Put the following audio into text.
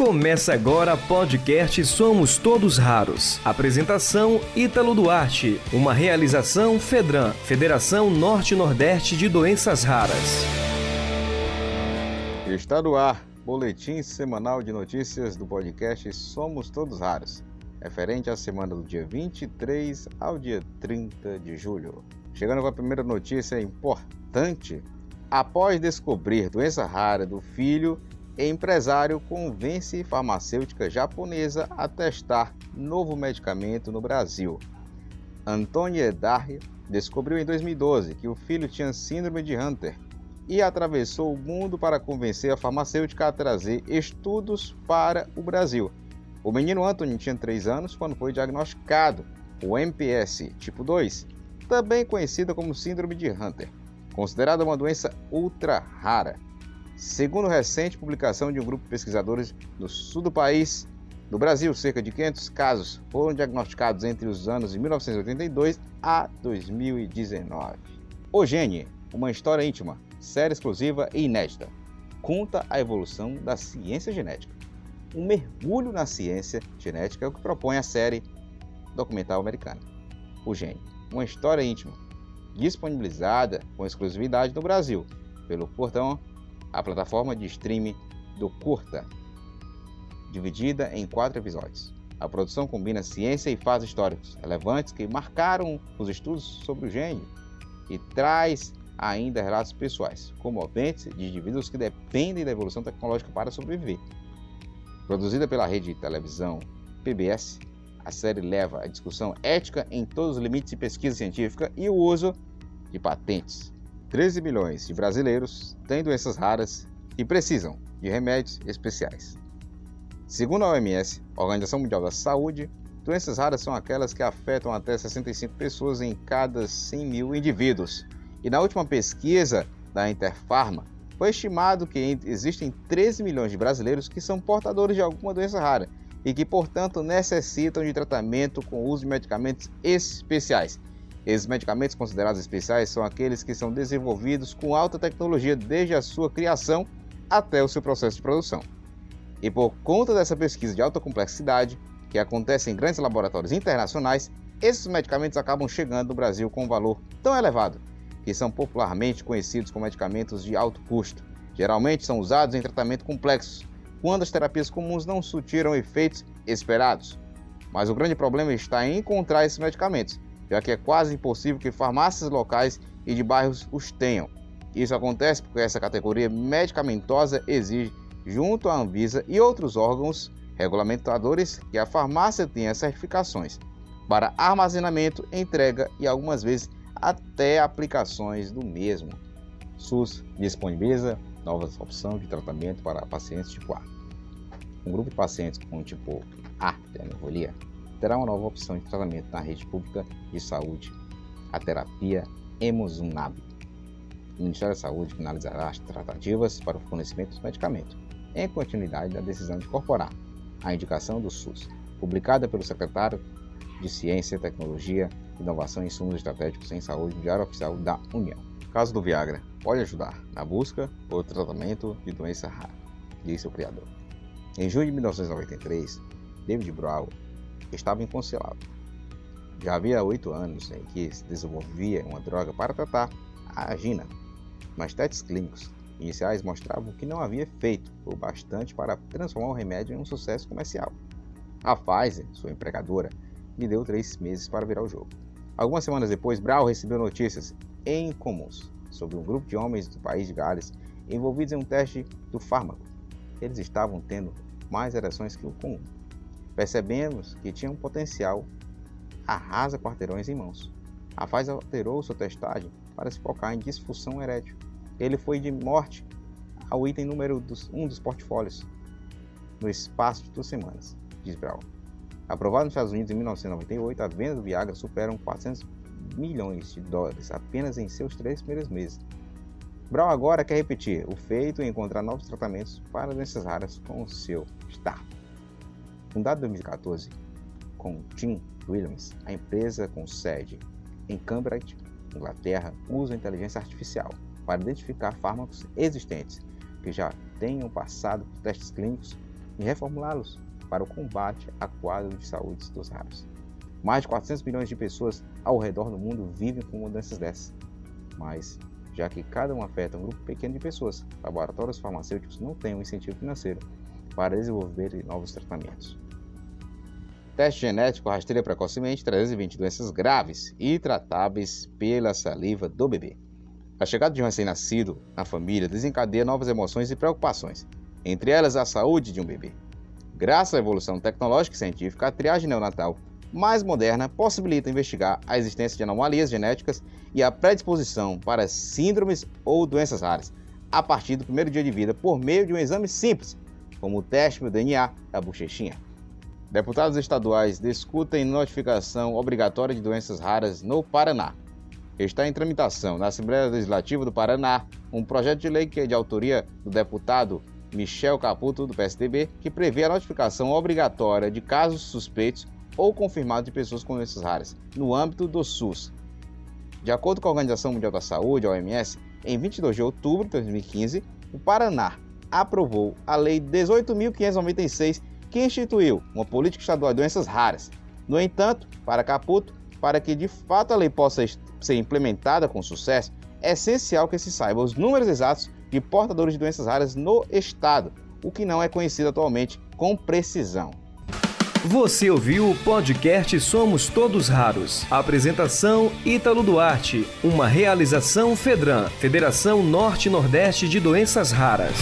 Começa agora podcast Somos Todos Raros. Apresentação Ítalo Duarte. Uma realização Fedran, Federação Norte-Nordeste de Doenças Raras. Está no ar, boletim semanal de notícias do podcast Somos Todos Raros, referente à semana do dia 23 ao dia 30 de julho. Chegando com a primeira notícia importante. Após descobrir doença rara do filho, empresário convence farmacêutica japonesa a testar novo medicamento no Brasil. Antônio Edarri descobriu em 2012 que o filho tinha síndrome de Hunter e atravessou o mundo para convencer a farmacêutica a trazer estudos para o Brasil. O menino Anthony tinha 3 anos quando foi diagnosticado o MPS tipo 2, também conhecida como síndrome de Hunter, considerada uma doença ultra rara. Segundo recente publicação de um grupo de pesquisadores do sul do país, no Brasil, cerca de 500 casos foram diagnosticados entre os anos de 1982 a 2019. O Gene, uma história íntima, série exclusiva e inédita, conta a evolução da ciência genética. Um mergulho na ciência genética é o que propõe a série documental americana. O Gene, uma história íntima, disponibilizada com exclusividade no Brasil pelo Portão a plataforma de streaming do Curta, dividida em quatro episódios. A produção combina ciência e fatos históricos relevantes que marcaram os estudos sobre o gênio e traz ainda relatos pessoais, comoventes de indivíduos que dependem da evolução tecnológica para sobreviver. Produzida pela rede de televisão PBS, a série leva a discussão ética em todos os limites de pesquisa científica e o uso de patentes 13 milhões de brasileiros têm doenças raras e precisam de remédios especiais. Segundo a OMS, Organização Mundial da Saúde, doenças raras são aquelas que afetam até 65 pessoas em cada 100 mil indivíduos. E na última pesquisa da Interpharma, foi estimado que existem 13 milhões de brasileiros que são portadores de alguma doença rara e que, portanto, necessitam de tratamento com uso de medicamentos especiais. Esses medicamentos considerados especiais são aqueles que são desenvolvidos com alta tecnologia desde a sua criação até o seu processo de produção. E por conta dessa pesquisa de alta complexidade, que acontece em grandes laboratórios internacionais, esses medicamentos acabam chegando no Brasil com um valor tão elevado, que são popularmente conhecidos como medicamentos de alto custo. Geralmente são usados em tratamento complexos, quando as terapias comuns não surtiram efeitos esperados. Mas o grande problema está em encontrar esses medicamentos, já que é quase impossível que farmácias locais e de bairros os tenham. Isso acontece porque essa categoria medicamentosa exige, junto à Anvisa e outros órgãos regulamentadores, que a farmácia tenha certificações para armazenamento, entrega e algumas vezes até aplicações do mesmo. SUS disponibiliza novas opções de tratamento para pacientes tipo A. Um grupo de pacientes com tipo A de anevolia terá uma nova opção de tratamento na rede pública de saúde, a terapia Emozumab. O Ministério da Saúde finalizará as tratativas para o fornecimento dos medicamentos, em continuidade da decisão de incorporar a indicação do SUS, publicada pelo secretário de Ciência, Tecnologia, Inovação e Insumos Estratégicos em Saúde no Diário Oficial da União. O caso do Viagra pode ajudar na busca ou tratamento de doença rara, disse o criador. Em junho de 1993, David Brown estava inconcelável. Já havia oito anos em que se desenvolvia uma droga para tratar a angina, mas testes clínicos iniciais mostravam que não havia efeito o bastante para transformar o remédio em um sucesso comercial. A Pfizer, sua empregadora, lhe deu três meses para virar o jogo. Algumas semanas depois, Brown recebeu notícias incomuns sobre um grupo de homens do país de Gales envolvidos em um teste do fármaco. Eles estavam tendo mais ereções que o comum percebemos que tinha um potencial arrasa quarteirões em mãos. A Faz alterou sua testagem para se focar em disfunção erétil. Ele foi de morte ao item número 1 um dos portfólios no espaço de duas semanas, diz Brown. Aprovado nos Estados Unidos em 1998, a venda do Viagra supera 400 milhões de dólares apenas em seus três primeiros meses. Brown agora quer repetir o feito e encontrar novos tratamentos para doenças raras com o seu staff. Fundada em 2014 com Tim Williams, a empresa com sede em Cambridge, Inglaterra, usa inteligência artificial para identificar fármacos existentes que já tenham passado por testes clínicos e reformulá-los para o combate a quadro de saúde dos raros. Mais de 400 milhões de pessoas ao redor do mundo vivem com doenças dessas. Mas, já que cada um afeta um grupo pequeno de pessoas, laboratórios farmacêuticos não têm um incentivo financeiro para desenvolver novos tratamentos. O teste genético rastreia precocemente 320 doenças graves e tratáveis pela saliva do bebê. A chegada de um recém-nascido na família desencadeia novas emoções e preocupações, entre elas a saúde de um bebê. Graças à evolução tecnológica e científica, a triagem neonatal mais moderna possibilita investigar a existência de anomalias genéticas e a predisposição para síndromes ou doenças raras a partir do primeiro dia de vida por meio de um exame simples, como o teste do DNA da bochechinha. Deputados estaduais discutem notificação obrigatória de doenças raras no Paraná. Está em tramitação na Assembleia Legislativa do Paraná um projeto de lei que é de autoria do deputado Michel Caputo, do PSDB, que prevê a notificação obrigatória de casos suspeitos ou confirmados de pessoas com doenças raras, no âmbito do SUS. De acordo com a Organização Mundial da Saúde, a OMS, em 22 de outubro de 2015, o Paraná aprovou a Lei 18.596, que instituiu uma política estadual de doenças raras. No entanto, para Caputo, para que de fato a lei possa ser implementada com sucesso, é essencial que se saiba os números exatos de portadores de doenças raras no estado, o que não é conhecido atualmente com precisão. Você ouviu o podcast Somos Todos Raros. apresentação Ítalo Duarte. Uma realização Fedran, Federação Norte-Nordeste de Doenças Raras.